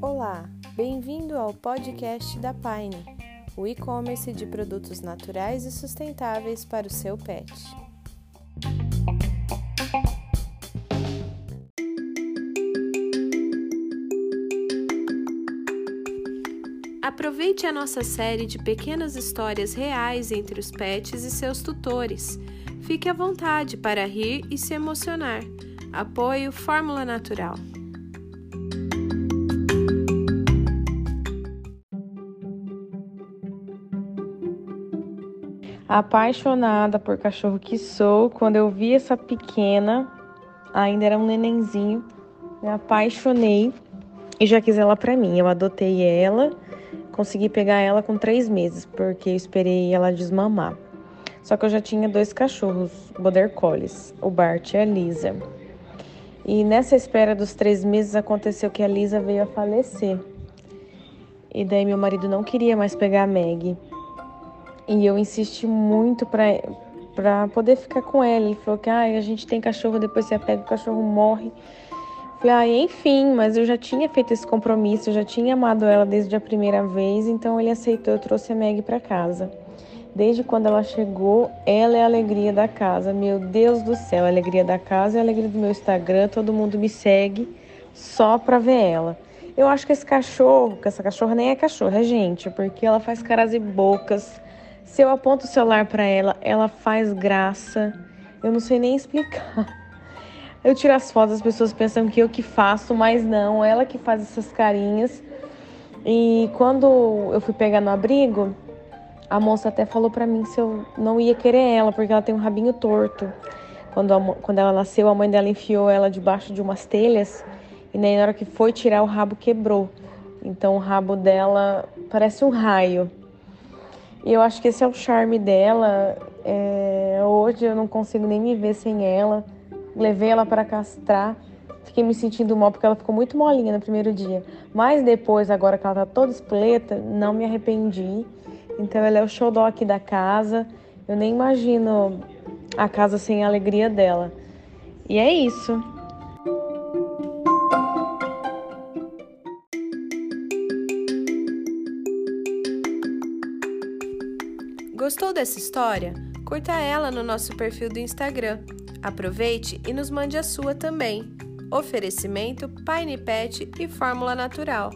Olá, bem-vindo ao podcast da Pine, o e-commerce de produtos naturais e sustentáveis para o seu pet. Aproveite a nossa série de pequenas histórias reais entre os pets e seus tutores. Fique à vontade para rir e se emocionar. Apoio Fórmula Natural. Apaixonada por cachorro que sou, quando eu vi essa pequena, ainda era um nenenzinho, me apaixonei e já quis ela para mim. Eu adotei ela Consegui pegar ela com três meses, porque eu esperei ela desmamar. Só que eu já tinha dois cachorros, Border Collies, o Bart e a Lisa. E nessa espera dos três meses aconteceu que a Lisa veio a falecer. E daí meu marido não queria mais pegar a Meg. E eu insisti muito para para poder ficar com ela. Ele falou que ah, a gente tem cachorro, depois você pega o cachorro morre. Falei, ah, enfim, mas eu já tinha feito esse compromisso, eu já tinha amado ela desde a primeira vez, então ele aceitou, eu trouxe a Meg para casa. Desde quando ela chegou, ela é a alegria da casa. Meu Deus do céu, a alegria da casa é a alegria do meu Instagram, todo mundo me segue só pra ver ela. Eu acho que esse cachorro, que essa cachorra nem é cachorro, é gente, porque ela faz caras e bocas. Se eu aponto o celular para ela, ela faz graça. Eu não sei nem explicar. Eu tiro as fotos, as pessoas pensam que eu que faço, mas não, ela que faz essas carinhas. E quando eu fui pegar no abrigo, a moça até falou para mim se eu não ia querer ela, porque ela tem um rabinho torto. Quando, a, quando ela nasceu, a mãe dela enfiou ela debaixo de umas telhas e na hora que foi tirar o rabo quebrou. Então o rabo dela parece um raio. E eu acho que esse é o charme dela. É, hoje eu não consigo nem me ver sem ela levei ela para castrar. Fiquei me sentindo mal porque ela ficou muito molinha no primeiro dia. Mas depois, agora que ela tá toda espoleta, não me arrependi. Então ela é o show aqui da casa. Eu nem imagino a casa sem a alegria dela. E é isso. Gostou dessa história? Curta ela no nosso perfil do Instagram Aproveite e nos mande a sua também. Oferecimento Pine Pet e Fórmula Natural.